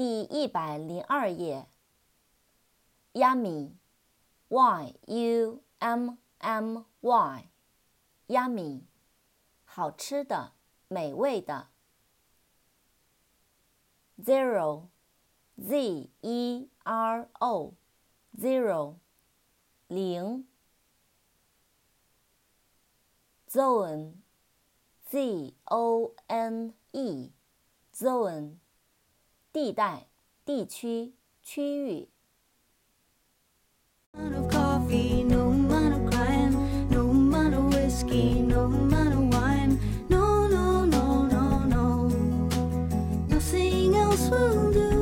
第一百零二页。Yummy，y u m m y，yummy，好吃的，美味的。Zero，z e r o，zero，零。Zone，z o n e，zone，地带地区区域 nothing else will do